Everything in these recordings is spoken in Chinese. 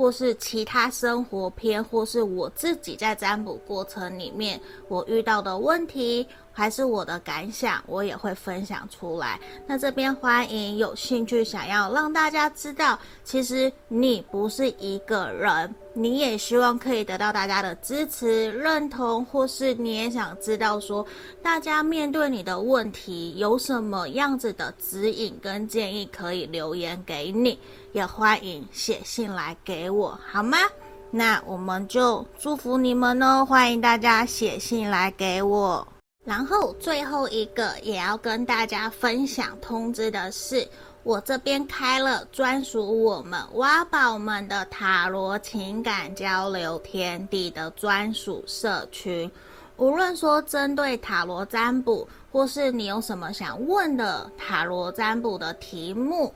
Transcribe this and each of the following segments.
或是其他生活篇，或是我自己在占卜过程里面我遇到的问题。还是我的感想，我也会分享出来。那这边欢迎有兴趣想要让大家知道，其实你不是一个人，你也希望可以得到大家的支持、认同，或是你也想知道说，大家面对你的问题有什么样子的指引跟建议，可以留言给你，也欢迎写信来给我，好吗？那我们就祝福你们哦，欢迎大家写信来给我。然后最后一个也要跟大家分享通知的是，我这边开了专属我们挖宝们的塔罗情感交流天地的专属社群。无论说针对塔罗占卜，或是你有什么想问的塔罗占卜的题目，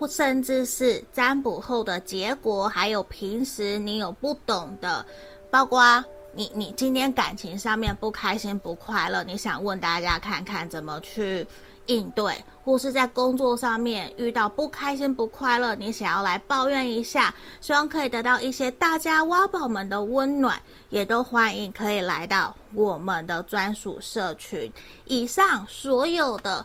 或甚至是占卜后的结果，还有平时你有不懂的，包括。你你今天感情上面不开心不快乐，你想问大家看看怎么去应对，或是在工作上面遇到不开心不快乐，你想要来抱怨一下，希望可以得到一些大家挖宝们的温暖，也都欢迎可以来到我们的专属社群。以上所有的。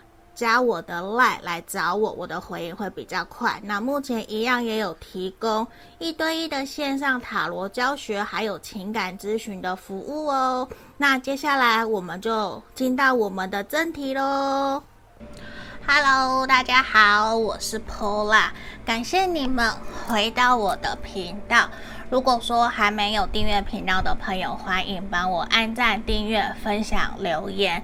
加我的 LINE 来找我，我的回应会比较快。那目前一样也有提供一对一的线上塔罗教学，还有情感咨询的服务哦。那接下来我们就进到我们的正题喽。Hello，大家好，我是 Pola，感谢你们回到我的频道。如果说还没有订阅频道的朋友，欢迎帮我按赞、订阅、分享、留言。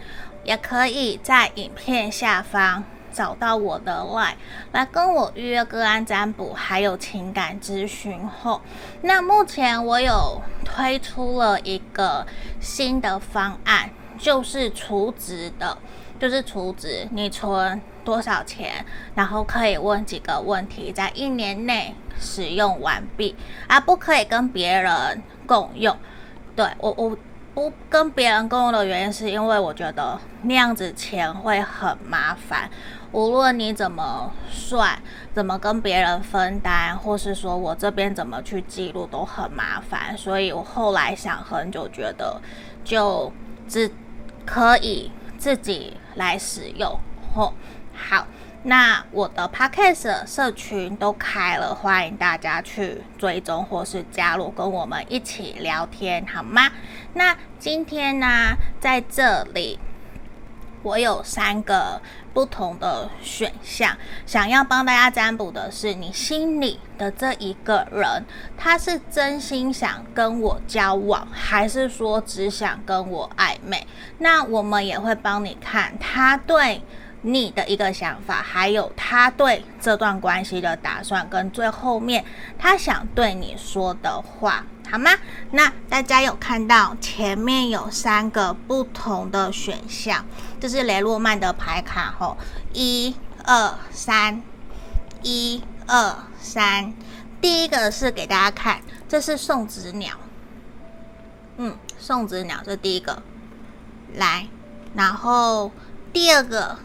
也可以在影片下方找到我的 LINE，来跟我预约个案占卜，还有情感咨询后。那目前我有推出了一个新的方案，就是储值的，就是储值，你存多少钱，然后可以问几个问题，在一年内使用完毕，而不可以跟别人共用。对，我我。不跟别人共用的原因，是因为我觉得那样子钱会很麻烦。无论你怎么算，怎么跟别人分担，或是说我这边怎么去记录，都很麻烦。所以我后来想很久，觉得就只可以自己来使用。吼，好。那我的 Podcast 社群都开了，欢迎大家去追踪或是加入，跟我们一起聊天，好吗？那今天呢，在这里我有三个不同的选项，想要帮大家占卜的是你心里的这一个人，他是真心想跟我交往，还是说只想跟我暧昧？那我们也会帮你看他对你的一个想法，还有他对这段关系的打算，跟最后面他想对你说的话。好吗？那大家有看到前面有三个不同的选项，这是雷诺曼的牌卡吼，一二三，一二三。第一个是给大家看，这是送子鸟，嗯，送子鸟这第一个，来，然后第二个，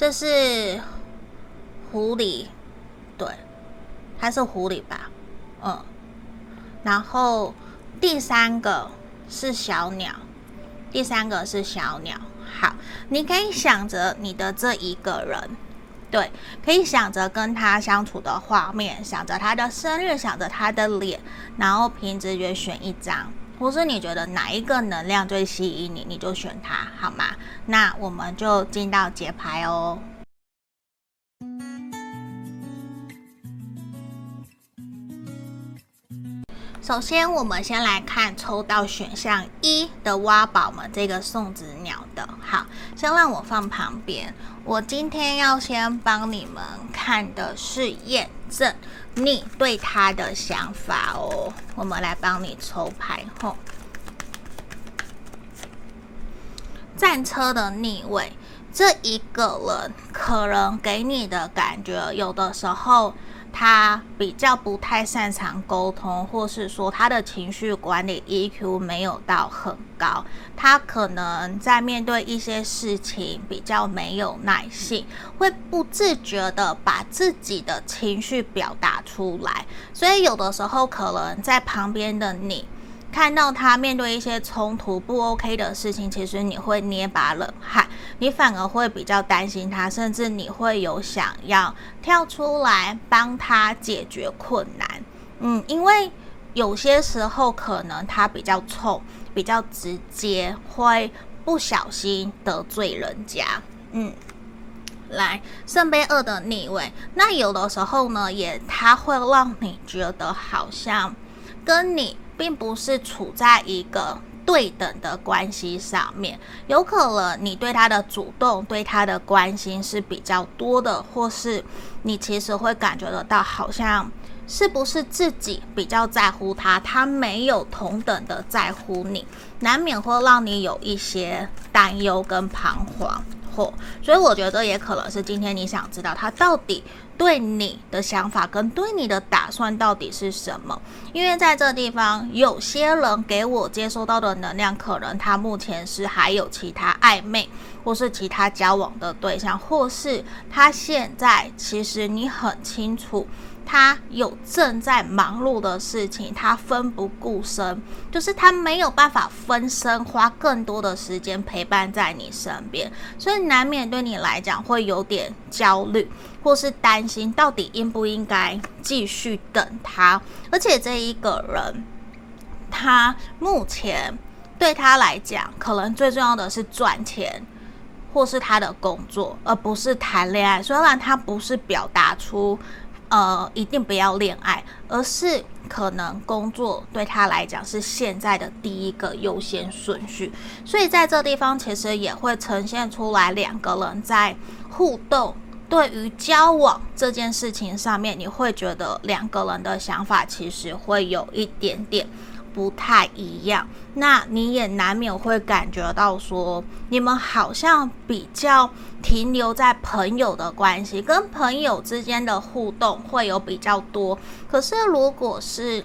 这是狐狸，对，它是狐狸吧？嗯。然后第三个是小鸟，第三个是小鸟。好，你可以想着你的这一个人，对，可以想着跟他相处的画面，想着他的生日，想着他的脸，然后凭直觉选一张，或是你觉得哪一个能量最吸引你，你就选它，好吗？那我们就进到解牌哦。首先，我们先来看抽到选项一的挖宝们这个送子鸟的。好，先让我放旁边。我今天要先帮你们看的是验证你对他的想法哦。我们来帮你抽牌后，战车的逆位，这一个人可能给你的感觉，有的时候。他比较不太擅长沟通，或是说他的情绪管理 EQ 没有到很高，他可能在面对一些事情比较没有耐性，会不自觉的把自己的情绪表达出来，所以有的时候可能在旁边的你。看到他面对一些冲突不 OK 的事情，其实你会捏把冷汗，你反而会比较担心他，甚至你会有想要跳出来帮他解决困难。嗯，因为有些时候可能他比较冲，比较直接，会不小心得罪人家。嗯，来圣杯二的逆位，那有的时候呢，也他会让你觉得好像跟你。并不是处在一个对等的关系上面，有可能你对他的主动、对他的关心是比较多的，或是你其实会感觉得到，好像是不是自己比较在乎他，他没有同等的在乎你，难免会让你有一些担忧跟彷徨。或，所以我觉得也可能是今天你想知道他到底对你的想法跟对你的打算到底是什么，因为在这地方有些人给我接收到的能量，可能他目前是还有其他暧昧或是其他交往的对象，或是他现在其实你很清楚。他有正在忙碌的事情，他奋不顾身，就是他没有办法分身，花更多的时间陪伴在你身边，所以难免对你来讲会有点焦虑，或是担心到底应不应该继续等他。而且这一个人，他目前对他来讲，可能最重要的是赚钱，或是他的工作，而不是谈恋爱。虽然他不是表达出。呃，一定不要恋爱，而是可能工作对他来讲是现在的第一个优先顺序，所以在这地方其实也会呈现出来两个人在互动，对于交往这件事情上面，你会觉得两个人的想法其实会有一点点。不太一样，那你也难免会感觉到说，你们好像比较停留在朋友的关系，跟朋友之间的互动会有比较多。可是如果是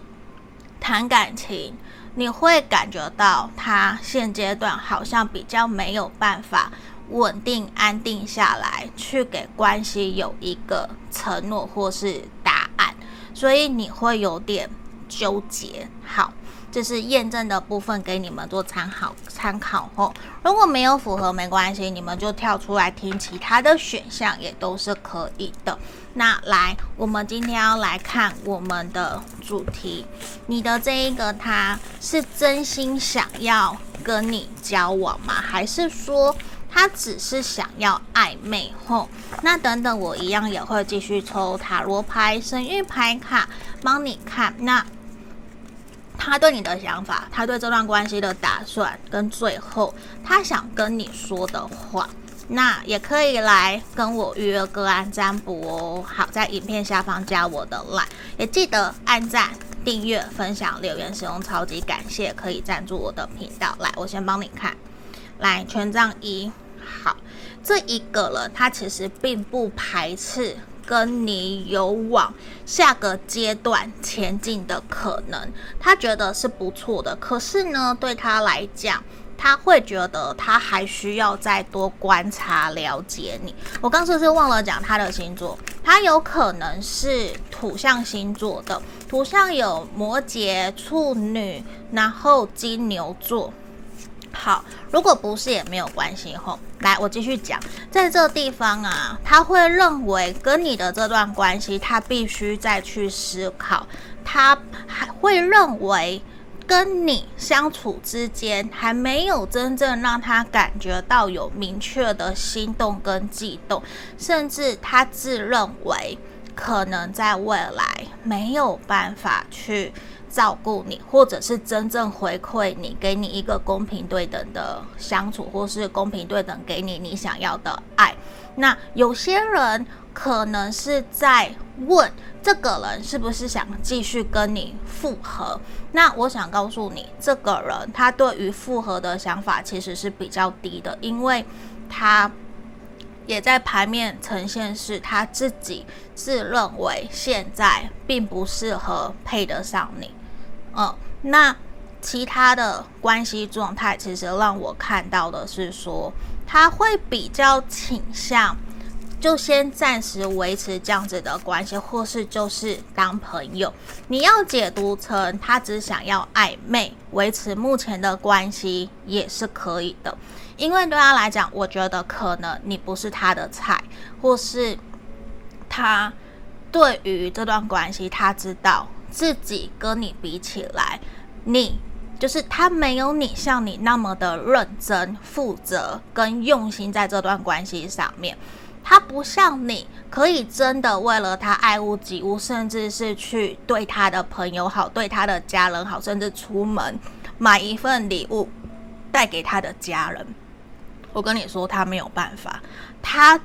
谈感情，你会感觉到他现阶段好像比较没有办法稳定安定下来，去给关系有一个承诺或是答案，所以你会有点纠结。好。这是验证的部分，给你们做参考参考后，如果没有符合没关系，你们就跳出来听其他的选项，也都是可以的。那来，我们今天要来看我们的主题，你的这一个他是真心想要跟你交往吗？还是说他只是想要暧昧后，那等等我一样也会继续抽塔罗牌、神諭牌卡帮你看。那他对你的想法，他对这段关系的打算，跟最后他想跟你说的话，那也可以来跟我预约个案占卜哦。好，在影片下方加我的 line，也记得按赞、订阅、分享、留言、使用，超级感谢，可以赞助我的频道。来，我先帮你看，来权杖一。好，这一个人他其实并不排斥跟你有往下个阶段前进的可能，他觉得是不错的。可是呢，对他来讲，他会觉得他还需要再多观察了解你。我刚是不是忘了讲他的星座？他有可能是土象星座的，土象有摩羯、处女，然后金牛座。好，如果不是也没有关系吼。来，我继续讲，在这地方啊，他会认为跟你的这段关系，他必须再去思考，他还会认为跟你相处之间还没有真正让他感觉到有明确的心动跟悸动，甚至他自认为可能在未来没有办法去。照顾你，或者是真正回馈你，给你一个公平对等的相处，或是公平对等给你你想要的爱。那有些人可能是在问这个人是不是想继续跟你复合。那我想告诉你，这个人他对于复合的想法其实是比较低的，因为他也在牌面呈现是他自己自认为现在并不适合配得上你。嗯，那其他的关系状态，其实让我看到的是说，他会比较倾向，就先暂时维持这样子的关系，或是就是当朋友。你要解读成他只想要暧昧，维持目前的关系也是可以的。因为对他来讲，我觉得可能你不是他的菜，或是他对于这段关系，他知道。自己跟你比起来，你就是他没有你像你那么的认真、负责跟用心在这段关系上面。他不像你可以真的为了他爱屋及乌，甚至是去对他的朋友好、对他的家人好，甚至出门买一份礼物带给他的家人。我跟你说，他没有办法。他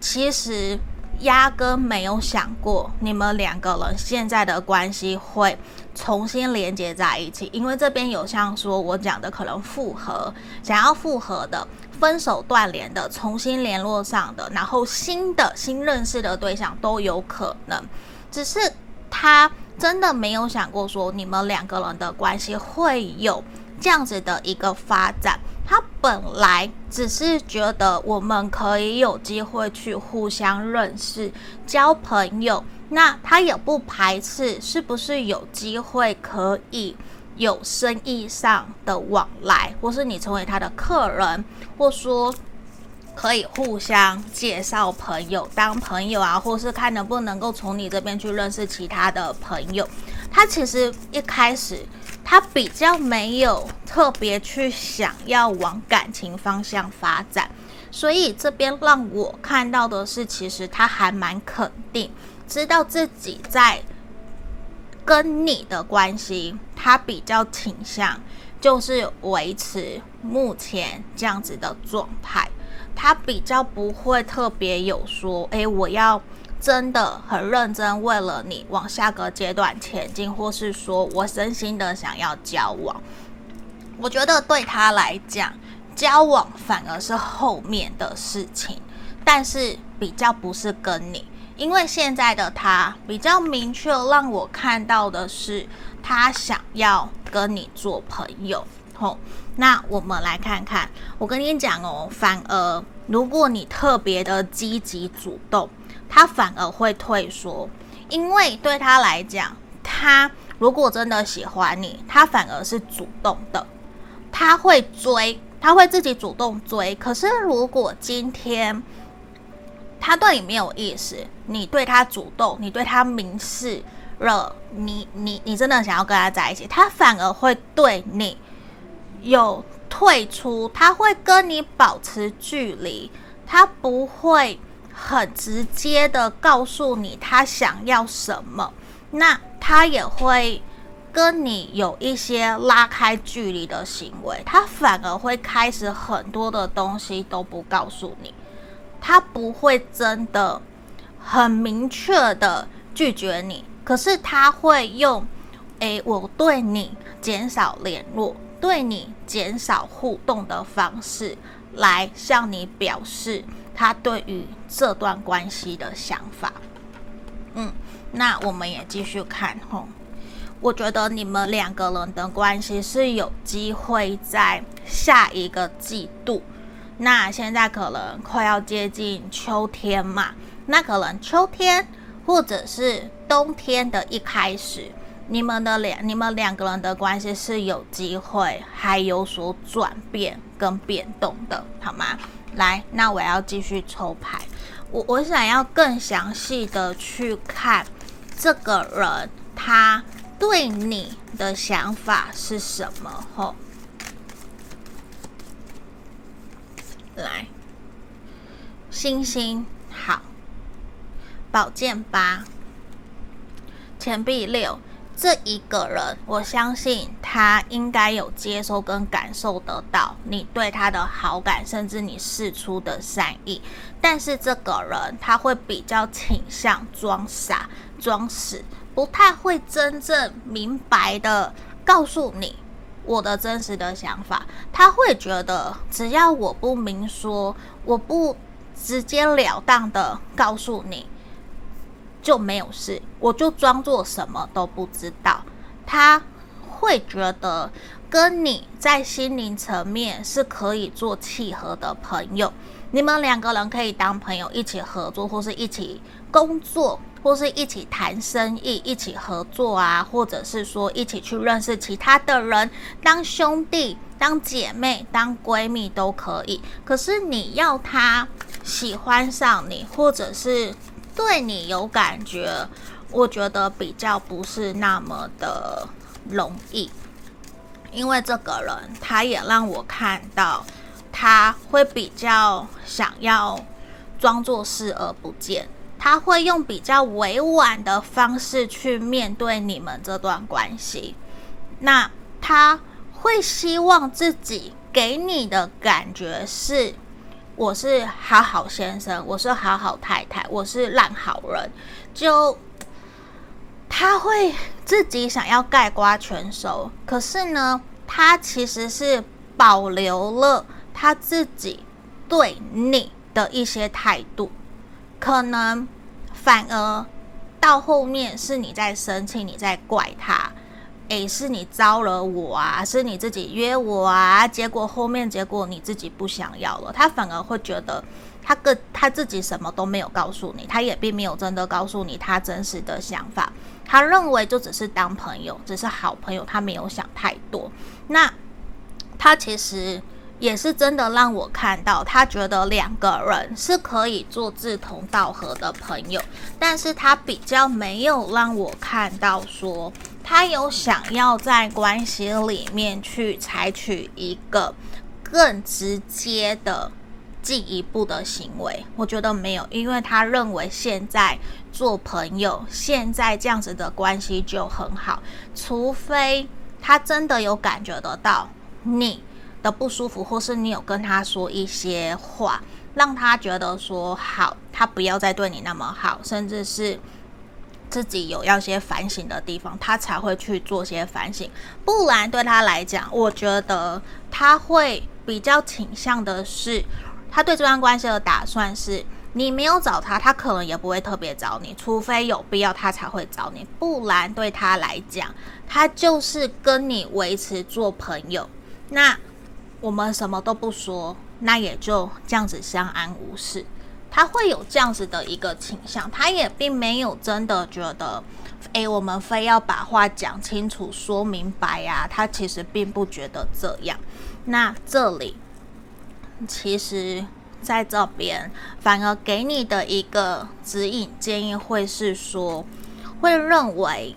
其实。压根没有想过你们两个人现在的关系会重新连接在一起，因为这边有像说我讲的可能复合，想要复合的、分手断联的、重新联络上的，然后新的新认识的对象都有可能，只是他真的没有想过说你们两个人的关系会有这样子的一个发展。他本来只是觉得我们可以有机会去互相认识、交朋友，那他也不排斥是不是有机会可以有生意上的往来，或是你成为他的客人，或说可以互相介绍朋友、当朋友啊，或是看能不能够从你这边去认识其他的朋友。他其实一开始。他比较没有特别去想要往感情方向发展，所以这边让我看到的是，其实他还蛮肯定，知道自己在跟你的关系，他比较倾向就是维持目前这样子的状态，他比较不会特别有说，诶，我要。真的很认真，为了你往下个阶段前进，或是说我真心的想要交往。我觉得对他来讲，交往反而是后面的事情，但是比较不是跟你，因为现在的他比较明确，让我看到的是他想要跟你做朋友。吼，那我们来看看，我跟你讲哦，反而如果你特别的积极主动。他反而会退缩，因为对他来讲，他如果真的喜欢你，他反而是主动的，他会追，他会自己主动追。可是如果今天他对你没有意思，你对他主动，你对他明示了，你你你真的想要跟他在一起，他反而会对你有退出，他会跟你保持距离，他不会很直接的告诉你他想要什么，那他也会跟你有一些拉开距离的行为，他反而会开始很多的东西都不告诉你，他不会真的很明确的拒绝你，可是他会用，诶，我对你减少联络。对你减少互动的方式，来向你表示他对于这段关系的想法。嗯，那我们也继续看吼。我觉得你们两个人的关系是有机会在下一个季度。那现在可能快要接近秋天嘛，那可能秋天或者是冬天的一开始。你们的两，你们两个人的关系是有机会还有所转变跟变动的，好吗？来，那我要继续抽牌，我我想要更详细的去看这个人他对你的想法是什么？吼，来，星星好，宝剑八，钱币六。这一个人，我相信他应该有接收跟感受得到你对他的好感，甚至你释出的善意。但是这个人他会比较倾向装傻、装死，不太会真正明白的告诉你我的真实的想法。他会觉得只要我不明说，我不直截了当的告诉你。就没有事，我就装作什么都不知道。他会觉得跟你在心灵层面是可以做契合的朋友，你们两个人可以当朋友一起合作，或是一起工作，或是一起谈生意，一起合作啊，或者是说一起去认识其他的人，当兄弟、当姐妹、当闺蜜都可以。可是你要他喜欢上你，或者是。对你有感觉，我觉得比较不是那么的容易，因为这个人他也让我看到，他会比较想要装作视而不见，他会用比较委婉的方式去面对你们这段关系，那他会希望自己给你的感觉是。我是好好先生，我是好好太太，我是烂好人，就他会自己想要盖瓜全收，可是呢，他其实是保留了他自己对你的一些态度，可能反而到后面是你在生气，你在怪他。诶，是你招了我啊，是你自己约我啊，结果后面结果你自己不想要了，他反而会觉得他个他自己什么都没有告诉你，他也并没有真的告诉你他真实的想法，他认为就只是当朋友，只是好朋友，他没有想太多。那他其实也是真的让我看到，他觉得两个人是可以做志同道合的朋友，但是他比较没有让我看到说。他有想要在关系里面去采取一个更直接的进一步的行为，我觉得没有，因为他认为现在做朋友，现在这样子的关系就很好，除非他真的有感觉得到你的不舒服，或是你有跟他说一些话，让他觉得说好，他不要再对你那么好，甚至是。自己有要些反省的地方，他才会去做些反省。不然对他来讲，我觉得他会比较倾向的是，他对这段关系的打算是，你没有找他，他可能也不会特别找你，除非有必要他才会找你。不然对他来讲，他就是跟你维持做朋友。那我们什么都不说，那也就这样子相安无事。他会有这样子的一个倾向，他也并没有真的觉得，诶，我们非要把话讲清楚、说明白呀。他其实并不觉得这样。那这里，其实在这边反而给你的一个指引建议会是说，会认为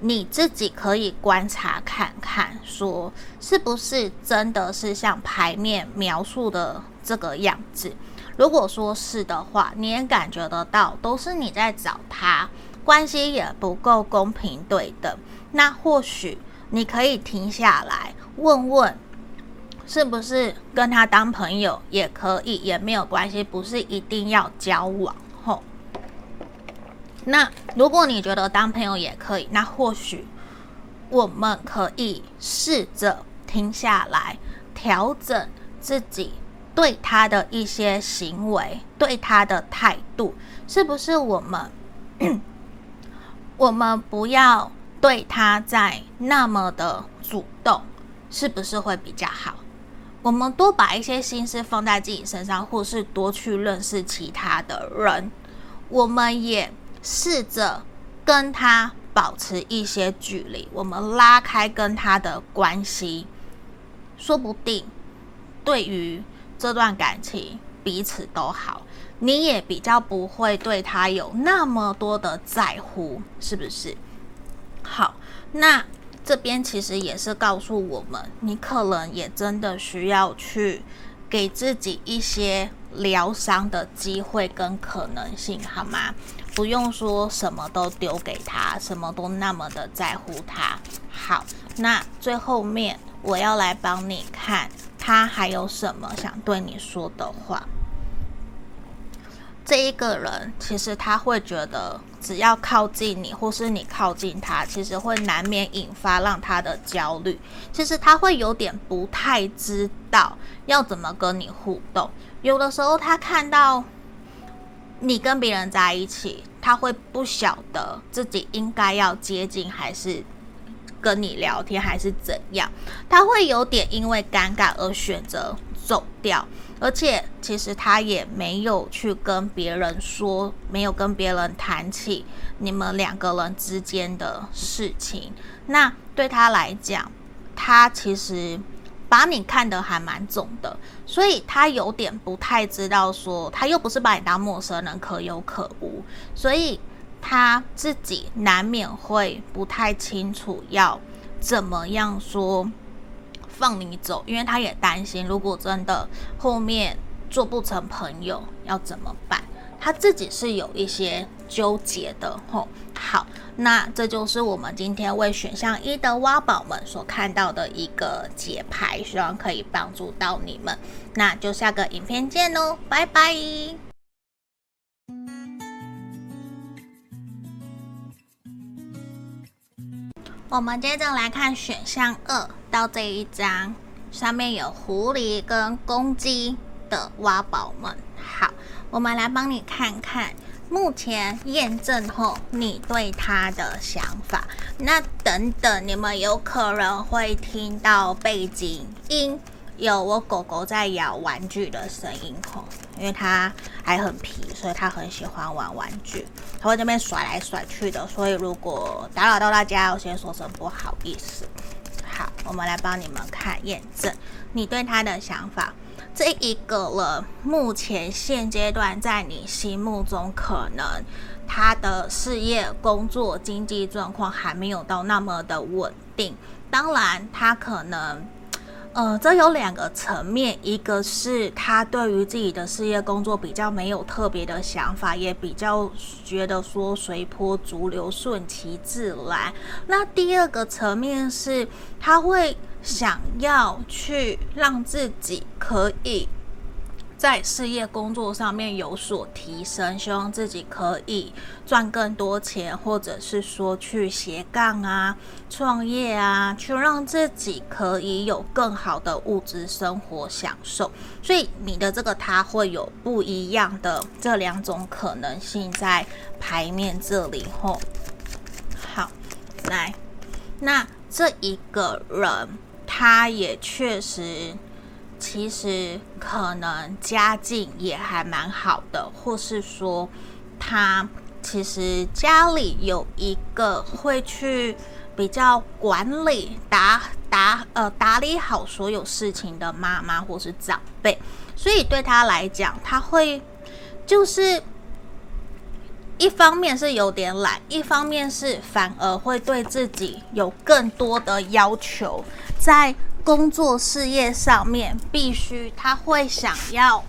你自己可以观察看看，说是不是真的是像牌面描述的这个样子。如果说是的话，你也感觉得到都是你在找他，关系也不够公平对等。那或许你可以停下来问问，是不是跟他当朋友也可以，也没有关系，不是一定要交往。吼，那如果你觉得当朋友也可以，那或许我们可以试着停下来，调整自己。对他的一些行为，对他的态度，是不是我们 我们不要对他再那么的主动，是不是会比较好？我们多把一些心思放在自己身上，或是多去认识其他的人，我们也试着跟他保持一些距离，我们拉开跟他的关系，说不定对于。这段感情彼此都好，你也比较不会对他有那么多的在乎，是不是？好，那这边其实也是告诉我们，你可能也真的需要去给自己一些疗伤的机会跟可能性，好吗？不用说什么都丢给他，什么都那么的在乎他。好，那最后面我要来帮你看。他还有什么想对你说的话？这一个人其实他会觉得，只要靠近你，或是你靠近他，其实会难免引发让他的焦虑。其实他会有点不太知道要怎么跟你互动。有的时候他看到你跟别人在一起，他会不晓得自己应该要接近还是。跟你聊天还是怎样，他会有点因为尴尬而选择走掉，而且其实他也没有去跟别人说，没有跟别人谈起你们两个人之间的事情。那对他来讲，他其实把你看得还蛮重的，所以他有点不太知道说，他又不是把你当陌生人，可有可无，所以。他自己难免会不太清楚要怎么样说放你走，因为他也担心，如果真的后面做不成朋友要怎么办？他自己是有一些纠结的吼。好，那这就是我们今天为选项一的挖宝们所看到的一个解牌，希望可以帮助到你们。那就下个影片见喽，拜拜。我们接着来看选项二到这一张，上面有狐狸跟公鸡的挖宝们。好，我们来帮你看看，目前验证后你对他的想法。那等等，你们有可能会听到背景音。有我狗狗在咬玩具的声音吼，因为他还很皮，所以他很喜欢玩玩具，他会这边甩来甩去的。所以如果打扰到大家，我先说声不好意思。好，我们来帮你们看验证你对他的想法。这一个了目前现阶段在你心目中，可能他的事业、工作、经济状况还没有到那么的稳定。当然，他可能。呃，这有两个层面，一个是他对于自己的事业工作比较没有特别的想法，也比较觉得说随波逐流、顺其自然。那第二个层面是，他会想要去让自己可以。在事业工作上面有所提升，希望自己可以赚更多钱，或者是说去斜杠啊、创业啊，去让自己可以有更好的物质生活享受。所以你的这个他会有不一样的这两种可能性在牌面这里吼。好，来，那这一个人他也确实。其实可能家境也还蛮好的，或是说他其实家里有一个会去比较管理打打呃打理好所有事情的妈妈或是长辈，所以对他来讲，他会就是一方面是有点懒，一方面是反而会对自己有更多的要求，在工作事业上面必须他会想要，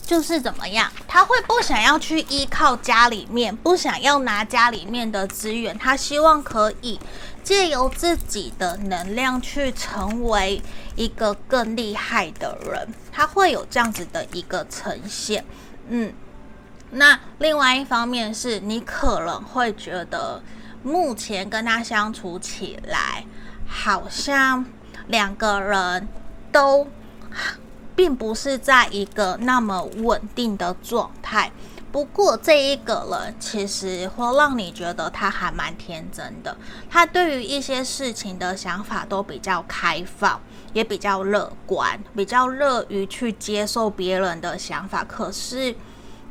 就是怎么样，他会不想要去依靠家里面，不想要拿家里面的资源，他希望可以借由自己的能量去成为一个更厉害的人，他会有这样子的一个呈现，嗯。那另外一方面是你可能会觉得，目前跟他相处起来，好像两个人都并不是在一个那么稳定的状态。不过这一个人其实会让你觉得他还蛮天真的，他对于一些事情的想法都比较开放，也比较乐观，比较乐于去接受别人的想法。可是。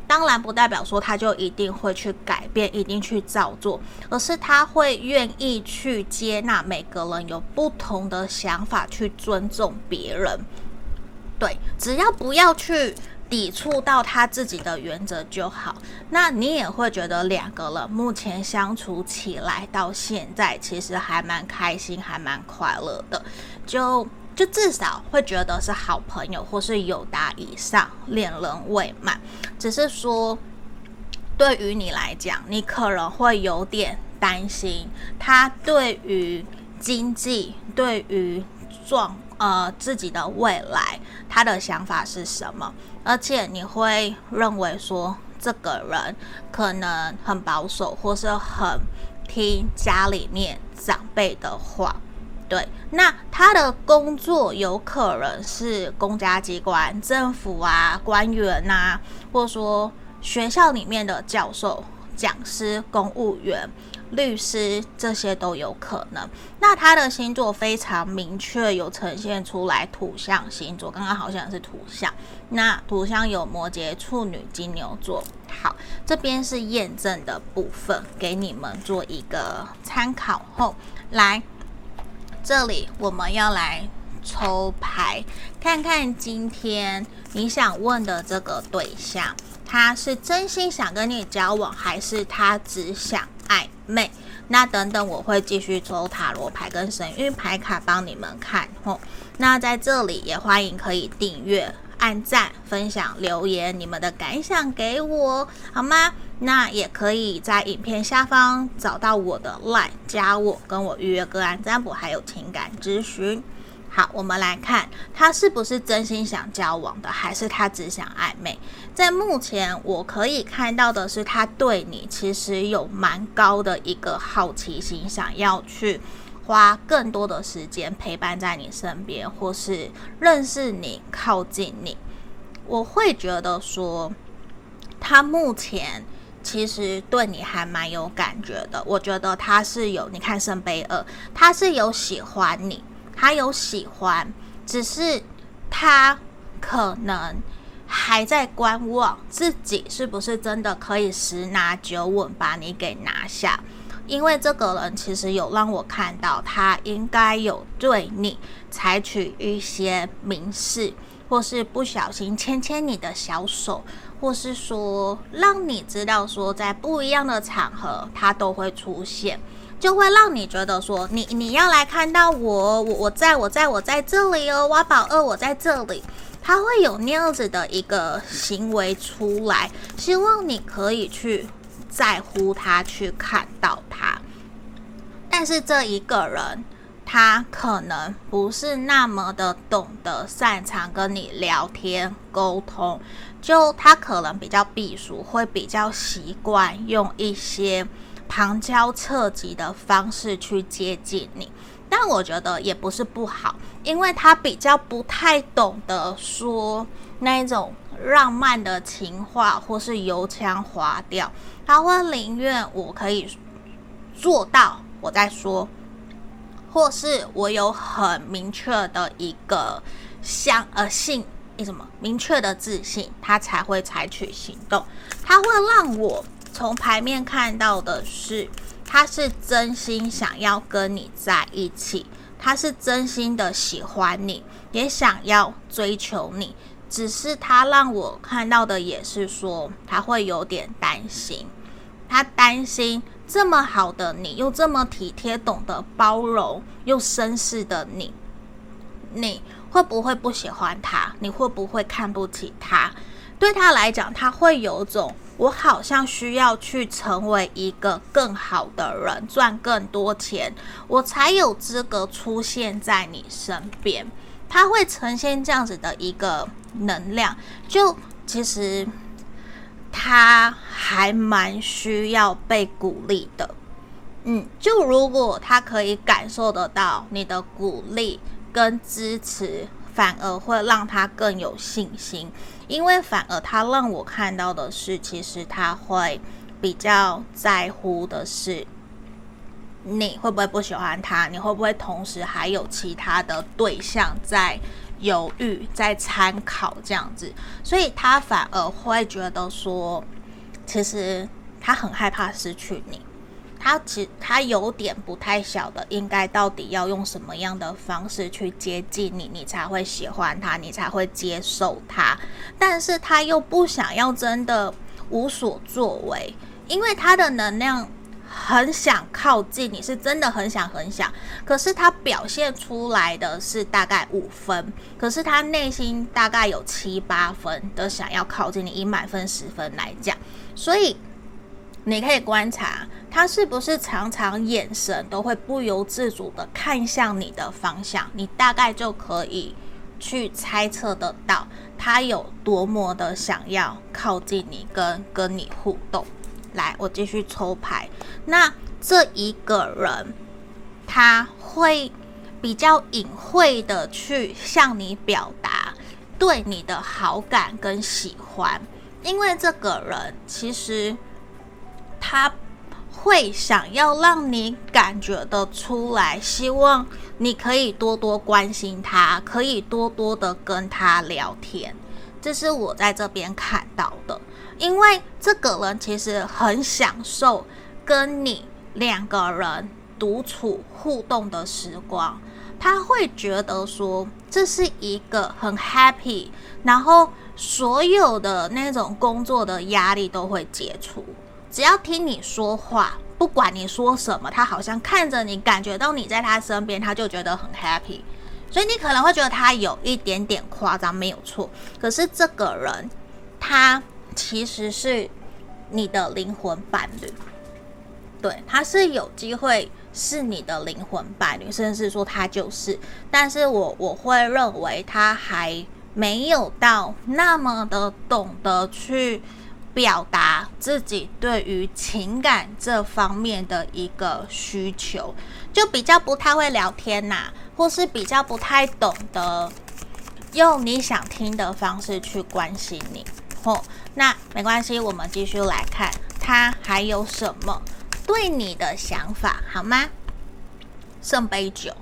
当然不代表说他就一定会去改变，一定去照做，而是他会愿意去接纳每个人有不同的想法，去尊重别人。对，只要不要去抵触到他自己的原则就好。那你也会觉得两个人目前相处起来到现在，其实还蛮开心，还蛮快乐的。就。就至少会觉得是好朋友，或是友达以上，恋人未满。只是说，对于你来讲，你可能会有点担心，他对于经济，对于状呃自己的未来，他的想法是什么？而且你会认为说，这个人可能很保守，或是很听家里面长辈的话。对，那他的工作有可能是公家机关、政府啊、官员呐、或者说学校里面的教授、讲师、公务员、律师，这些都有可能。那他的星座非常明确，有呈现出来土象星座，刚刚好像是土象。那土象有摩羯、处女、金牛座。好，这边是验证的部分，给你们做一个参考后来。这里我们要来抽牌，看看今天你想问的这个对象，他是真心想跟你交往，还是他只想暧昧？那等等我会继续抽塔罗牌跟神谕牌卡帮你们看哦。那在这里也欢迎可以订阅、按赞、分享、留言你们的感想给我，好吗？那也可以在影片下方找到我的 LINE，加我，跟我预约个案占卜，还有情感咨询。好，我们来看他是不是真心想交往的，还是他只想暧昧？在目前我可以看到的是，他对你其实有蛮高的一个好奇心，想要去花更多的时间陪伴在你身边，或是认识你、靠近你。我会觉得说，他目前。其实对你还蛮有感觉的，我觉得他是有，你看圣杯二，他是有喜欢你，他有喜欢，只是他可能还在观望自己是不是真的可以十拿九稳把你给拿下，因为这个人其实有让我看到他应该有对你采取一些明示，或是不小心牵牵你的小手。或是说，让你知道说，在不一样的场合，他都会出现，就会让你觉得说，你你要来看到我，我我在我在我在这里哦，挖宝二我在这里，他会有那样子的一个行为出来，希望你可以去在乎他，去看到他。但是这一个人，他可能不是那么的懂得擅长跟你聊天沟通。就他可能比较避俗，会比较习惯用一些旁敲侧击的方式去接近你，但我觉得也不是不好，因为他比较不太懂得说那一种浪漫的情话，或是油腔滑调，他会宁愿我可以做到我再说，或是我有很明确的一个相呃信。为什么明确的自信，他才会采取行动。他会让我从牌面看到的是，他是真心想要跟你在一起，他是真心的喜欢你，也想要追求你。只是他让我看到的也是说，他会有点担心，他担心这么好的你，又这么体贴、懂得包容又绅士的你，你会不会不喜欢他？你会不会看不起他？对他来讲，他会有种我好像需要去成为一个更好的人，赚更多钱，我才有资格出现在你身边。他会呈现这样子的一个能量，就其实他还蛮需要被鼓励的。嗯，就如果他可以感受得到你的鼓励跟支持，反而会让他更有信心。因为反而他让我看到的是，其实他会比较在乎的是你会不会不喜欢他，你会不会同时还有其他的对象在犹豫、在参考这样子，所以他反而会觉得说，其实他很害怕失去你。他其实他有点不太晓得，应该到底要用什么样的方式去接近你，你才会喜欢他，你才会接受他。但是他又不想要真的无所作为，因为他的能量很想靠近你，是真的很想很想。可是他表现出来的是大概五分，可是他内心大概有七八分的想要靠近你，以满分十分来讲，所以。你可以观察他是不是常常眼神都会不由自主的看向你的方向，你大概就可以去猜测得到他有多么的想要靠近你跟跟你互动。来，我继续抽牌。那这一个人他会比较隐晦的去向你表达对你的好感跟喜欢，因为这个人其实。他会想要让你感觉得出来，希望你可以多多关心他，可以多多的跟他聊天。这是我在这边看到的，因为这个人其实很享受跟你两个人独处互动的时光，他会觉得说这是一个很 happy，然后所有的那种工作的压力都会解除。只要听你说话，不管你说什么，他好像看着你，感觉到你在他身边，他就觉得很 happy。所以你可能会觉得他有一点点夸张，没有错。可是这个人，他其实是你的灵魂伴侣，对，他是有机会是你的灵魂伴侣，甚至是说他就是。但是我我会认为他还没有到那么的懂得去。表达自己对于情感这方面的一个需求，就比较不太会聊天呐、或是比较不太懂得用你想听的方式去关心你。哦，那没关系，我们继续来看他还有什么对你的想法，好吗？圣杯九。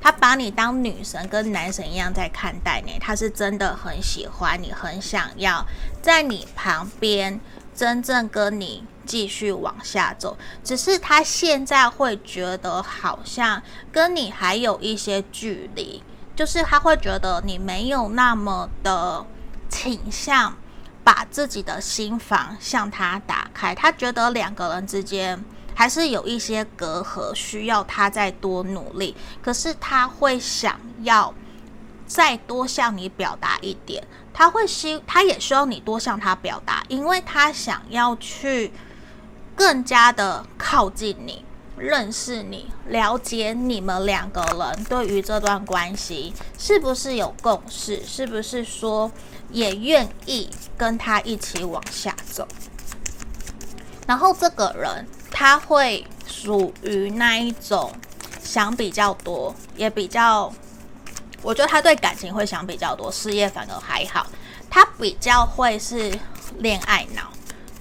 他把你当女神跟男神一样在看待你，他是真的很喜欢你，很想要在你旁边，真正跟你继续往下走。只是他现在会觉得好像跟你还有一些距离，就是他会觉得你没有那么的倾向把自己的心房向他打开，他觉得两个人之间。还是有一些隔阂，需要他再多努力。可是他会想要再多向你表达一点，他会希，他也需要你多向他表达，因为他想要去更加的靠近你，认识你，了解你们两个人对于这段关系是不是有共识，是不是说也愿意跟他一起往下走。然后这个人。他会属于那一种想比较多，也比较，我觉得他对感情会想比较多，事业反而还好。他比较会是恋爱脑，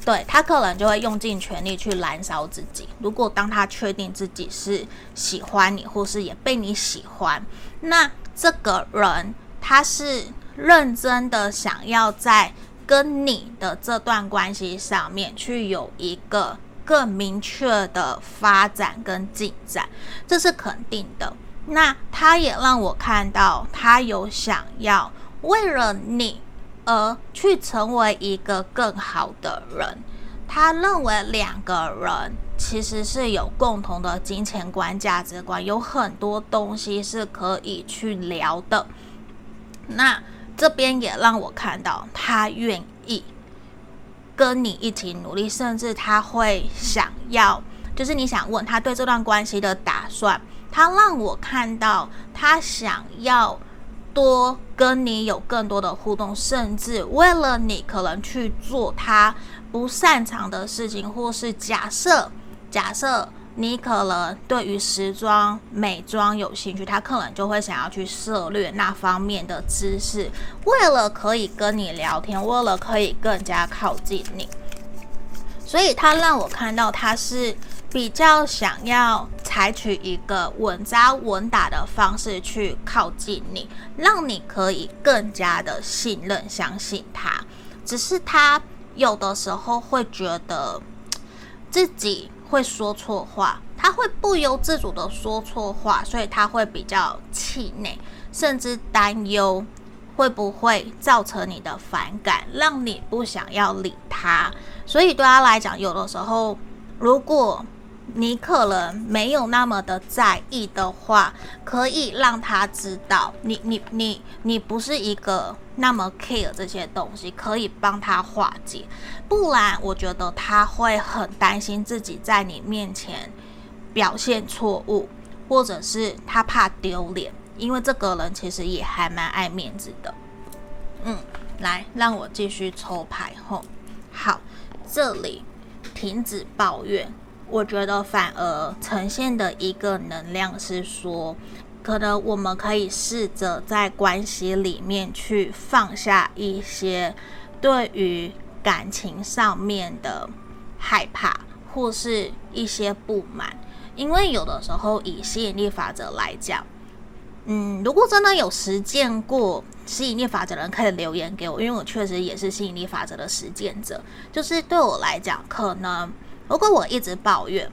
对，他可能就会用尽全力去燃烧自己。如果当他确定自己是喜欢你，或是也被你喜欢，那这个人他是认真的想要在跟你的这段关系上面去有一个。更明确的发展跟进展，这是肯定的。那他也让我看到，他有想要为了你而去成为一个更好的人。他认为两个人其实是有共同的金钱观、价值观，有很多东西是可以去聊的。那这边也让我看到他愿意跟你一起努力，甚至他会想要，就是你想问他对这段关系的打算，他让我看到他想要。多跟你有更多的互动，甚至为了你可能去做他不擅长的事情，或是假设假设你可能对于时装美妆有兴趣，他可能就会想要去涉猎那方面的知识，为了可以跟你聊天，为了可以更加靠近你，所以他让我看到他是。比较想要采取一个稳扎稳打的方式去靠近你，让你可以更加的信任、相信他。只是他有的时候会觉得 自己会说错话，他会不由自主的说错话，所以他会比较气馁，甚至担忧会不会造成你的反感，让你不想要理他。所以对他来讲，有的时候如果你可能没有那么的在意的话，可以让他知道你你你你不是一个那么 care 这些东西，可以帮他化解。不然，我觉得他会很担心自己在你面前表现错误，或者是他怕丢脸，因为这个人其实也还蛮爱面子的。嗯，来，让我继续抽牌后，好，这里停止抱怨。我觉得反而呈现的一个能量是说，可能我们可以试着在关系里面去放下一些对于感情上面的害怕，或是一些不满，因为有的时候以吸引力法则来讲，嗯，如果真的有实践过吸引力法则的人，可以留言给我，因为我确实也是吸引力法则的实践者，就是对我来讲，可能。如果我一直抱怨，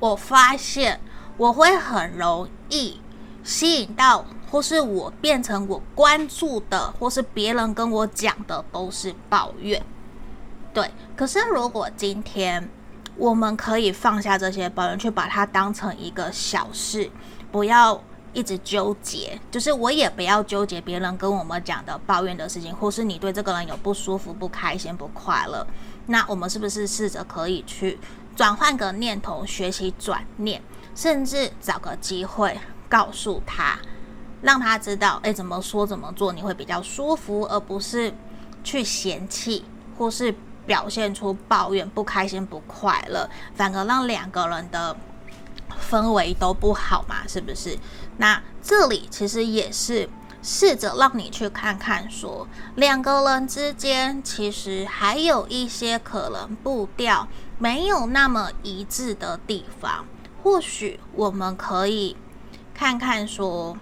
我发现我会很容易吸引到，或是我变成我关注的，或是别人跟我讲的都是抱怨。对，可是如果今天我们可以放下这些抱怨，去把它当成一个小事，不要一直纠结，就是我也不要纠结别人跟我们讲的抱怨的事情，或是你对这个人有不舒服、不开心、不快乐。那我们是不是试着可以去转换个念头，学习转念，甚至找个机会告诉他，让他知道，诶，怎么说怎么做你会比较舒服，而不是去嫌弃或是表现出抱怨、不开心、不快乐，反而让两个人的氛围都不好嘛？是不是？那这里其实也是。试着让你去看看说，两个人之间其实还有一些可能步调没有那么一致的地方，或许我们可以看看说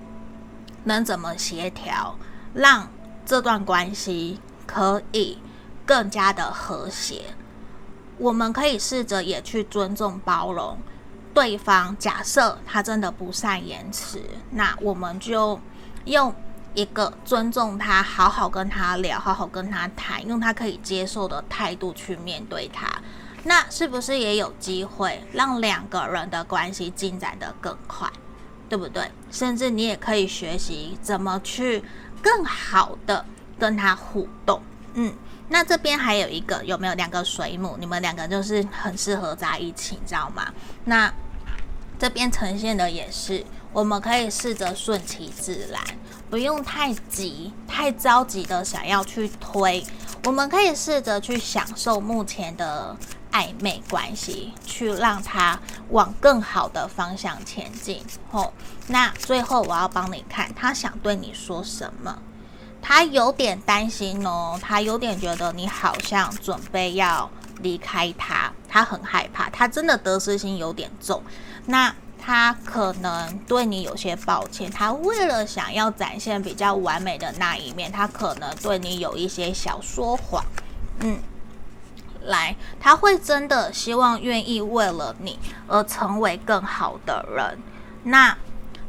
能怎么协调，让这段关系可以更加的和谐。我们可以试着也去尊重、包容对方。假设他真的不善言辞，那我们就用。一个尊重他，好好跟他聊，好好跟他谈，用他可以接受的态度去面对他，那是不是也有机会让两个人的关系进展得更快，对不对？甚至你也可以学习怎么去更好的跟他互动。嗯，那这边还有一个，有没有两个水母？你们两个就是很适合在一起，你知道吗？那这边呈现的也是，我们可以试着顺其自然。不用太急、太着急的想要去推，我们可以试着去享受目前的暧昧关系，去让它往更好的方向前进。吼，那最后我要帮你看，他想对你说什么？他有点担心哦，他有点觉得你好像准备要离开他，他很害怕，他真的得失心有点重。那。他可能对你有些抱歉，他为了想要展现比较完美的那一面，他可能对你有一些小说谎。嗯，来，他会真的希望愿意为了你而成为更好的人。那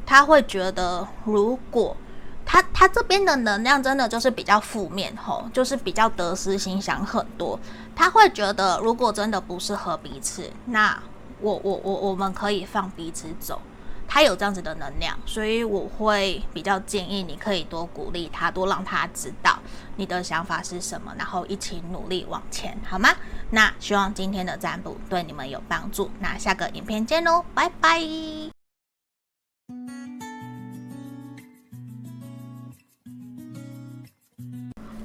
他会觉得，如果他他这边的能量真的就是比较负面吼，就是比较得失心想很多。他会觉得，如果真的不适合彼此，那我我我我们可以放彼此走。他有这样子的能量，所以我会比较建议你可以多鼓励他，多让他知道你的想法是什么，然后一起努力往前，好吗？那希望今天的占卜对你们有帮助。那下个影片见喽，拜拜。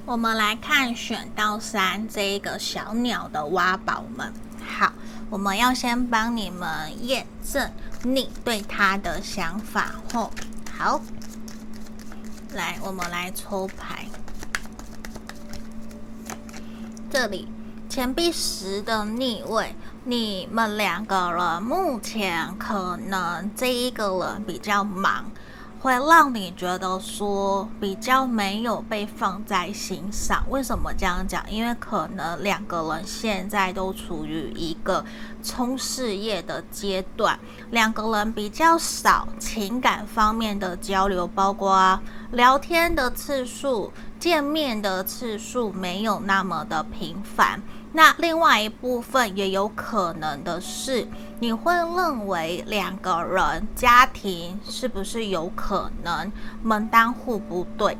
我们来看选到三这一个小鸟的挖宝们。好，我们要先帮你们验证。你对他的想法后，好，来，我们来抽牌。这里钱币十的逆位，你们两个人目前可能这一个人比较忙。会让你觉得说比较没有被放在心上。为什么这样讲？因为可能两个人现在都处于一个冲事业的阶段，两个人比较少情感方面的交流，包括聊天的次数、见面的次数没有那么的频繁。那另外一部分也有可能的是，你会认为两个人家庭是不是有可能门当户不对？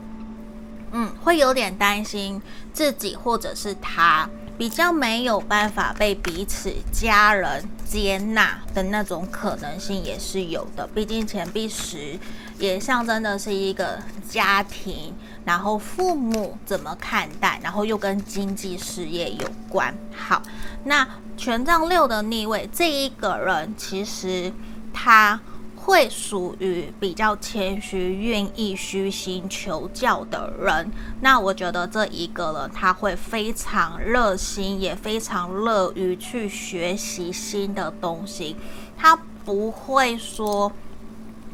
嗯，会有点担心自己或者是他比较没有办法被彼此家人接纳的那种可能性也是有的。毕竟钱币十也象征的是一个家庭。然后父母怎么看待？然后又跟经济事业有关。好，那权杖六的逆位，这一个人其实他会属于比较谦虚、愿意虚心求教的人。那我觉得这一个人他会非常热心，也非常乐于去学习新的东西。他不会说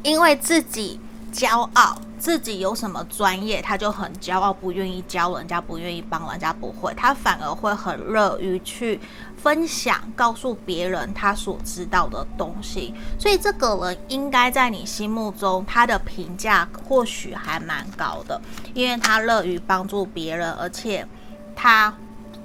因为自己骄傲。自己有什么专业，他就很骄傲，不愿意教人家，不愿意帮人家，不会，他反而会很乐于去分享，告诉别人他所知道的东西。所以这个人应该在你心目中，他的评价或许还蛮高的，因为他乐于帮助别人，而且他。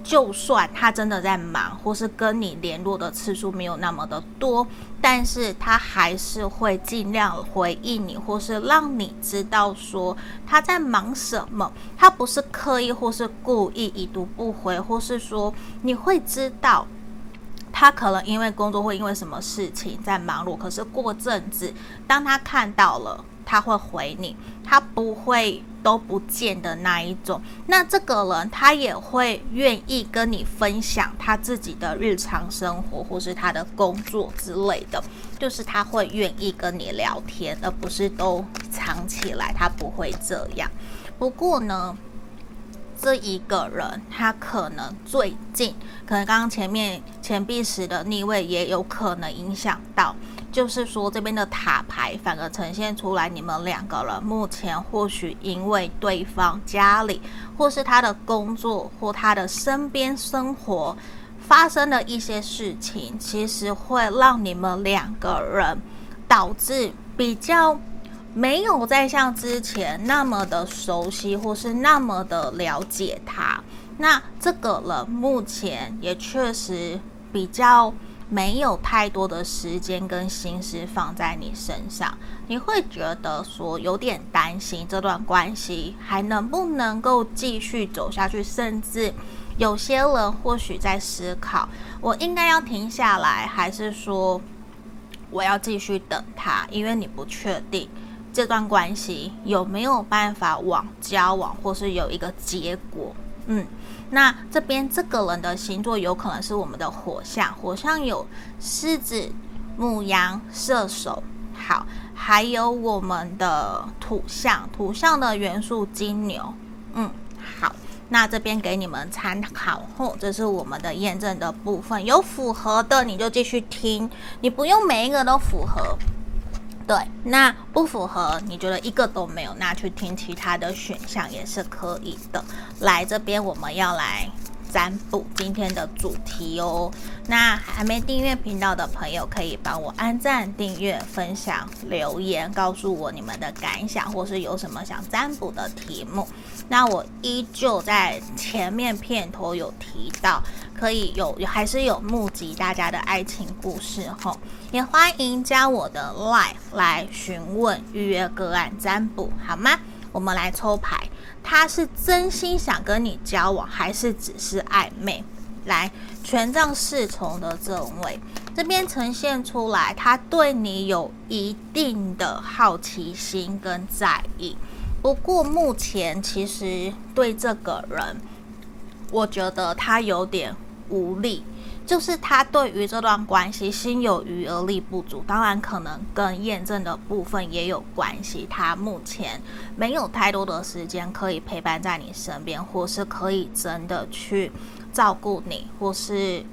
就算他真的在忙，或是跟你联络的次数没有那么的多，但是他还是会尽量回应你，或是让你知道说他在忙什么。他不是刻意或是故意已读不回，或是说你会知道他可能因为工作会因为什么事情在忙碌，可是过阵子当他看到了。他会回你，他不会都不见的那一种。那这个人他也会愿意跟你分享他自己的日常生活，或是他的工作之类的，就是他会愿意跟你聊天，而不是都藏起来。他不会这样。不过呢，这一个人他可能最近，可能刚刚前面钱币时的逆位也有可能影响到。就是说，这边的塔牌反而呈现出来，你们两个人目前或许因为对方家里，或是他的工作，或他的身边生活发生的一些事情，其实会让你们两个人导致比较没有再像之前那么的熟悉，或是那么的了解他。那这个人目前也确实比较。没有太多的时间跟心思放在你身上，你会觉得说有点担心这段关系还能不能够继续走下去，甚至有些人或许在思考，我应该要停下来，还是说我要继续等他？因为你不确定这段关系有没有办法往交往，或是有一个结果。嗯，那这边这个人的星座有可能是我们的火象，火象有狮子、牡羊、射手，好，还有我们的土象，土象的元素金牛，嗯，好，那这边给你们参考后，这是我们的验证的部分，有符合的你就继续听，你不用每一个都符合。对，那不符合，你觉得一个都没有，那去听其他的选项也是可以的。来这边，我们要来占卜今天的主题哦。那还没订阅频道的朋友，可以帮我按赞、订阅、分享、留言，告诉我你们的感想，或是有什么想占卜的题目。那我依旧在前面片头有提到，可以有还是有募集大家的爱情故事吼，也欢迎加我的 LINE 来询问预约个案占卜，好吗？我们来抽牌，他是真心想跟你交往，还是只是暧昧？来，权杖侍从的正位，这边呈现出来，他对你有一定的好奇心跟在意。不过目前其实对这个人，我觉得他有点无力。就是他对于这段关系心有余而力不足，当然可能跟验证的部分也有关系。他目前没有太多的时间可以陪伴在你身边，或是可以真的去照顾你，或是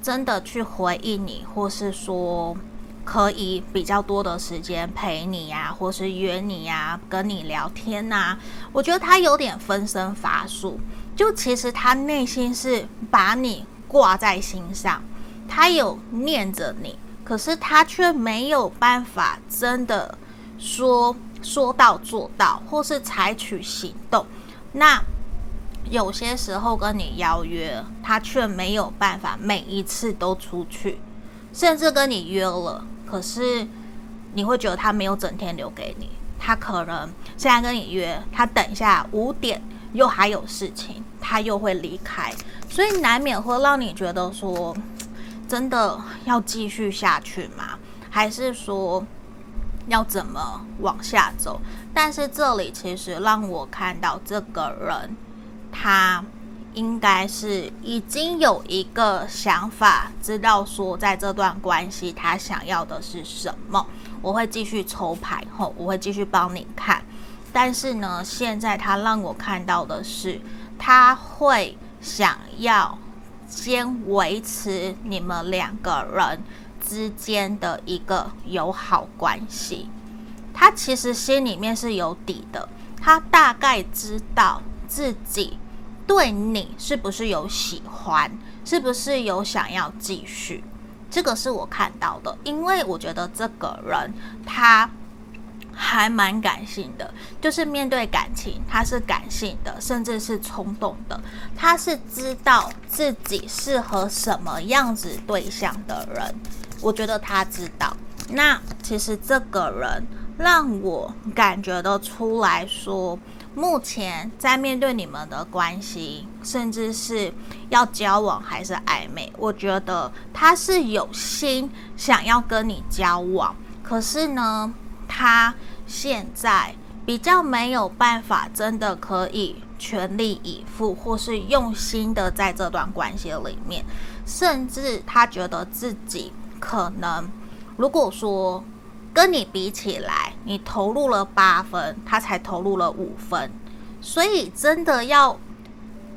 真的去回应你，或是说可以比较多的时间陪你呀、或是约你呀、跟你聊天呐、啊。我觉得他有点分身乏术，就其实他内心是把你。挂在心上，他有念着你，可是他却没有办法真的说说到做到，或是采取行动。那有些时候跟你邀约，他却没有办法每一次都出去，甚至跟你约了，可是你会觉得他没有整天留给你，他可能现在跟你约，他等一下五点又还有事情，他又会离开。所以难免会让你觉得说，真的要继续下去吗？还是说要怎么往下走？但是这里其实让我看到这个人，他应该是已经有一个想法，知道说在这段关系他想要的是什么。我会继续抽牌后，我会继续帮你看。但是呢，现在他让我看到的是，他会。想要先维持你们两个人之间的一个友好关系，他其实心里面是有底的，他大概知道自己对你是不是有喜欢，是不是有想要继续，这个是我看到的，因为我觉得这个人他。还蛮感性的，就是面对感情，他是感性的，甚至是冲动的。他是知道自己适合什么样子对象的人，我觉得他知道。那其实这个人让我感觉得出来说，目前在面对你们的关系，甚至是要交往还是暧昧，我觉得他是有心想要跟你交往，可是呢，他现在比较没有办法，真的可以全力以赴，或是用心的在这段关系里面，甚至他觉得自己可能，如果说跟你比起来，你投入了八分，他才投入了五分，所以真的要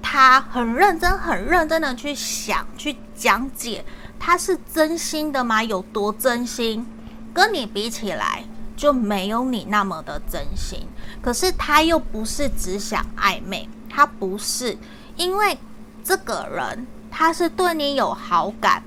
他很认真、很认真的去想、去讲解，他是真心的吗？有多真心？跟你比起来。就没有你那么的真心，可是他又不是只想暧昧，他不是，因为这个人他是对你有好感，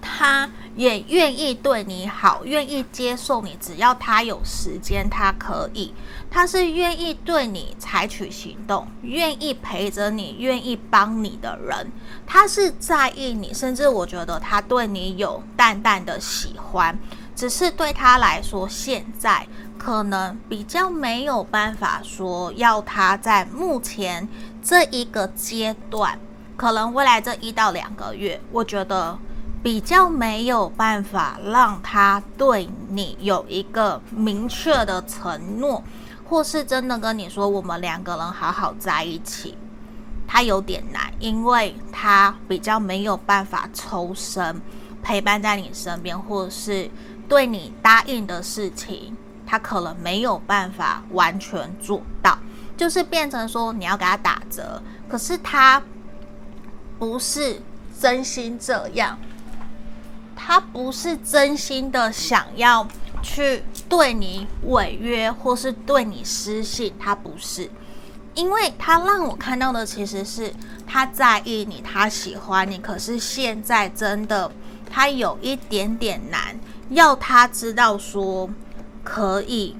他也愿意对你好，愿意接受你，只要他有时间，他可以，他是愿意对你采取行动，愿意陪着你，愿意帮你的人，他是在意你，甚至我觉得他对你有淡淡的喜欢。只是对他来说，现在可能比较没有办法说要他在目前这一个阶段，可能未来这一到两个月，我觉得比较没有办法让他对你有一个明确的承诺，或是真的跟你说我们两个人好好在一起，他有点难，因为他比较没有办法抽身陪伴在你身边，或是。对你答应的事情，他可能没有办法完全做到，就是变成说你要给他打折，可是他不是真心这样，他不是真心的想要去对你违约或是对你失信，他不是，因为他让我看到的其实是他在意你，他喜欢你，可是现在真的他有一点点难，要他知道说可以，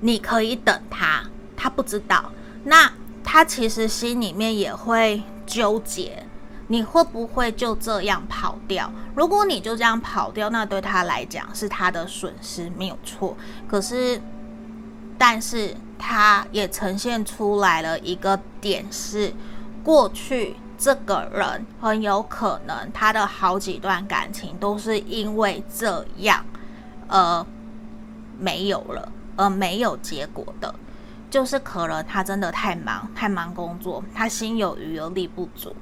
你可以等他，他不知道，那他其实心里面也会纠结，你会不会就这样跑掉？如果你就这样跑掉，那对他来讲是他的损失，没有错。可是，但是。他也呈现出来了一个点是，过去这个人很有可能他的好几段感情都是因为这样，呃，没有了，而没有结果的，就是可能他真的太忙，太忙工作，他心有余而力不足，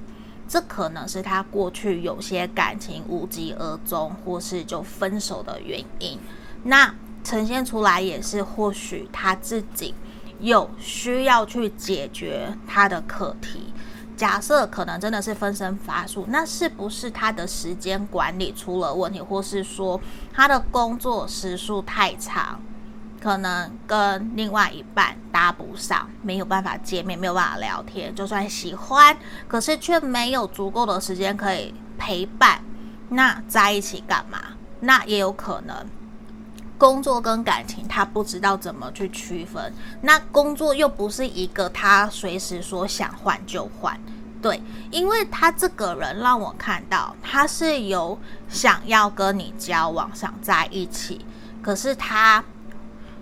这可能是他过去有些感情无疾而终，或是就分手的原因。那呈现出来也是，或许他自己。有需要去解决他的课题，假设可能真的是分身乏术，那是不是他的时间管理出了问题，或是说他的工作时数太长，可能跟另外一半搭不上，没有办法见面，没有办法聊天，就算喜欢，可是却没有足够的时间可以陪伴，那在一起干嘛？那也有可能。工作跟感情，他不知道怎么去区分。那工作又不是一个他随时说想换就换，对，因为他这个人让我看到他是有想要跟你交往，想在一起。可是他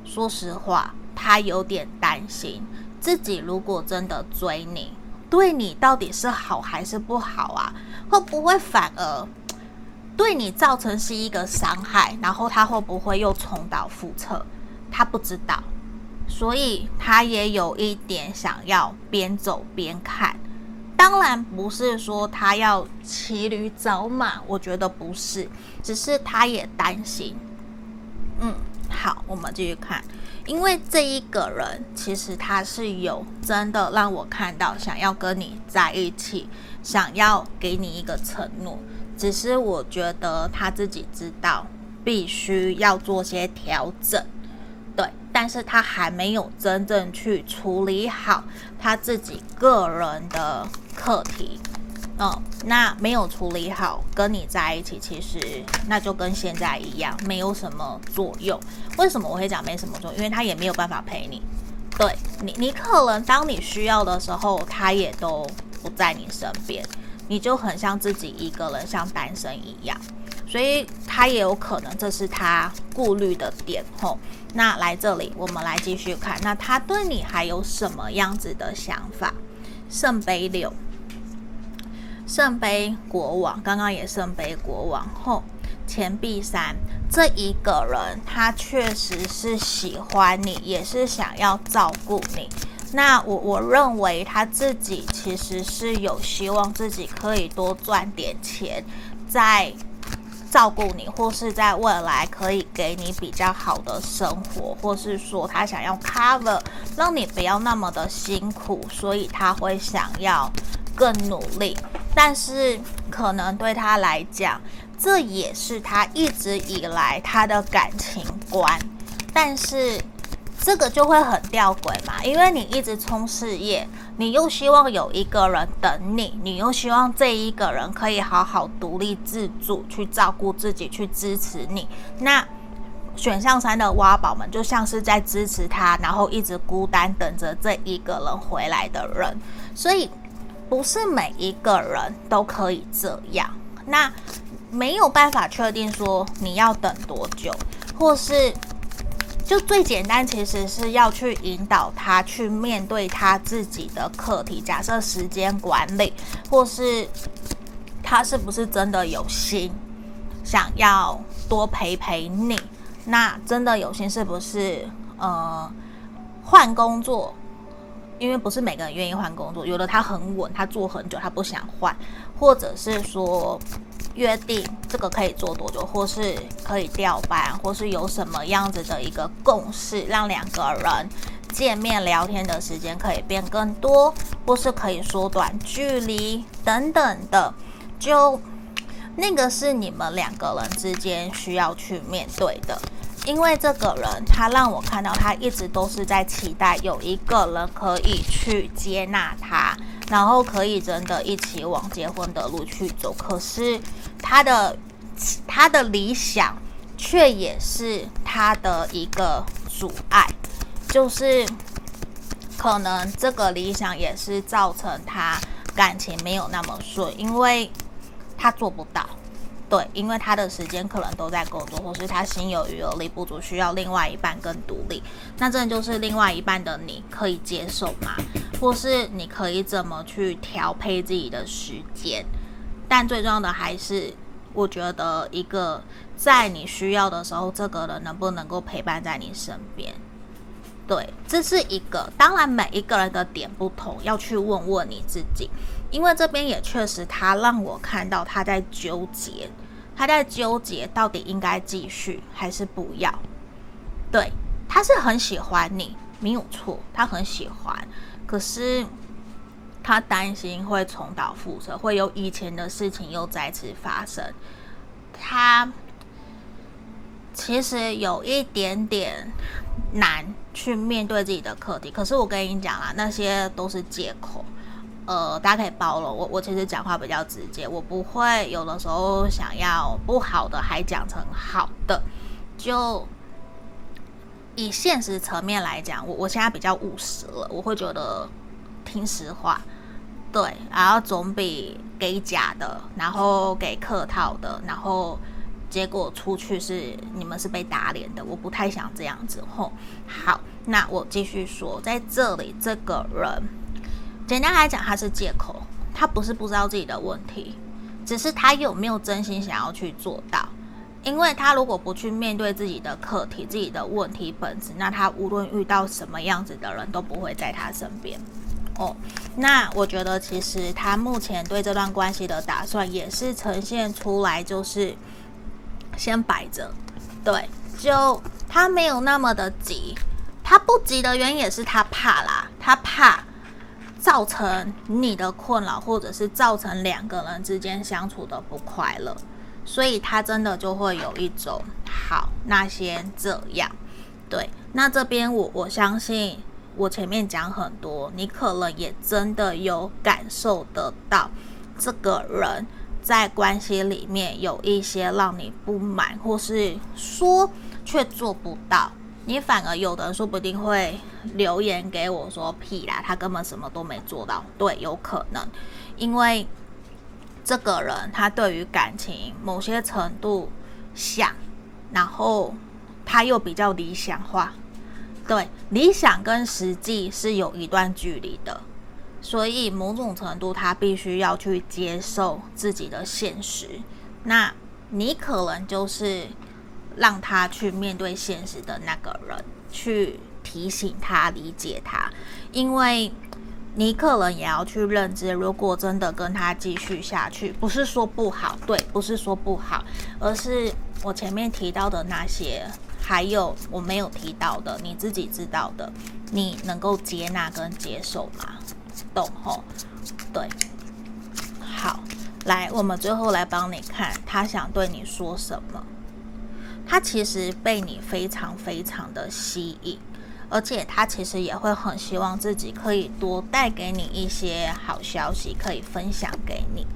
说实话，他有点担心自己如果真的追你，对你到底是好还是不好啊？会不会反而？对你造成是一个伤害，然后他会不会又重蹈覆辙？他不知道，所以他也有一点想要边走边看。当然不是说他要骑驴找马，我觉得不是，只是他也担心。嗯，好，我们继续看，因为这一个人其实他是有真的让我看到想要跟你在一起，想要给你一个承诺。只是我觉得他自己知道必须要做些调整，对，但是他还没有真正去处理好他自己个人的课题，嗯，那没有处理好，跟你在一起，其实那就跟现在一样，没有什么作用。为什么我会讲没什么作用？因为他也没有办法陪你，对你，你可能当你需要的时候，他也都不在你身边。你就很像自己一个人，像单身一样，所以他也有可能这是他顾虑的点吼。那来这里，我们来继续看，那他对你还有什么样子的想法？圣杯六，圣杯国王，刚刚也圣杯国王后，钱币三，这一个人他确实是喜欢你，也是想要照顾你。那我我认为他自己其实是有希望自己可以多赚点钱，在照顾你，或是在未来可以给你比较好的生活，或是说他想要 cover，让你不要那么的辛苦，所以他会想要更努力。但是可能对他来讲，这也是他一直以来他的感情观，但是。这个就会很吊诡嘛，因为你一直冲事业，你又希望有一个人等你，你又希望这一个人可以好好独立自主去照顾自己，去支持你。那选项三的挖宝们就像是在支持他，然后一直孤单等着这一个人回来的人，所以不是每一个人都可以这样。那没有办法确定说你要等多久，或是。就最简单，其实是要去引导他去面对他自己的课题。假设时间管理，或是他是不是真的有心想要多陪陪你？那真的有心是不是呃换工作？因为不是每个人愿意换工作，有的他很稳，他做很久，他不想换，或者是说。约定这个可以做多久，或是可以调班，或是有什么样子的一个共识，让两个人见面聊天的时间可以变更多，或是可以缩短距离等等的，就那个是你们两个人之间需要去面对的。因为这个人他让我看到他一直都是在期待有一个人可以去接纳他，然后可以真的一起往结婚的路去走。可是他的他的理想却也是他的一个阻碍，就是可能这个理想也是造成他感情没有那么顺，因为他做不到。对，因为他的时间可能都在工作，或是他心有余而力不足，需要另外一半更独立。那这就是另外一半的你可以接受吗？或是你可以怎么去调配自己的时间？但最重要的还是，我觉得一个在你需要的时候，这个人能不能够陪伴在你身边？对，这是一个。当然，每一个人的点不同，要去问问你自己。因为这边也确实，他让我看到他在纠结，他在纠结到底应该继续还是不要。对，他是很喜欢你，没有错，他很喜欢。可是他担心会重蹈覆辙，会有以前的事情又再次发生。他其实有一点点难去面对自己的课题。可是我跟你讲啦，那些都是借口。呃，大家可以包容我。我其实讲话比较直接，我不会有的时候想要不好的还讲成好的。就以现实层面来讲，我我现在比较务实了，我会觉得听实话，对，然后总比给假的，然后给客套的，然后结果出去是你们是被打脸的，我不太想这样子。吼，好，那我继续说，在这里这个人。简单来讲，他是借口，他不是不知道自己的问题，只是他有没有真心想要去做到。因为他如果不去面对自己的课题、自己的问题本质，那他无论遇到什么样子的人都不会在他身边。哦，那我觉得其实他目前对这段关系的打算也是呈现出来，就是先摆着，对，就他没有那么的急。他不急的原因也是他怕啦，他怕。造成你的困扰，或者是造成两个人之间相处的不快乐，所以他真的就会有一种好，那先这样。对，那这边我我相信，我前面讲很多，你可能也真的有感受得到，这个人在关系里面有一些让你不满，或是说却做不到。你反而有的人说不定会留言给我说屁啦，他根本什么都没做到。对，有可能，因为这个人他对于感情某些程度想，然后他又比较理想化。对，理想跟实际是有一段距离的，所以某种程度他必须要去接受自己的现实。那你可能就是。让他去面对现实的那个人，去提醒他、理解他，因为你可能也要去认知，如果真的跟他继续下去，不是说不好，对，不是说不好，而是我前面提到的那些，还有我没有提到的，你自己知道的，你能够接纳跟接受吗？吼？对，好，来，我们最后来帮你看，他想对你说什么。他其实被你非常非常的吸引，而且他其实也会很希望自己可以多带给你一些好消息，可以分享给你。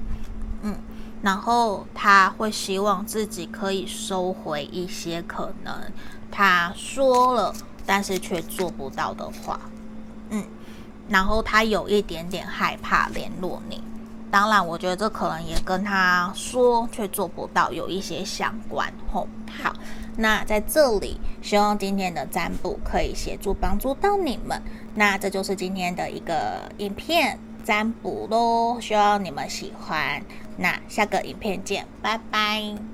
嗯，然后他会希望自己可以收回一些可能他说了，但是却做不到的话。嗯，然后他有一点点害怕联络你。当然，我觉得这可能也跟他说却做不到有一些相关。吼，好，那在这里，希望今天的占卜可以协助帮助到你们。那这就是今天的一个影片占卜喽，希望你们喜欢。那下个影片见，拜拜。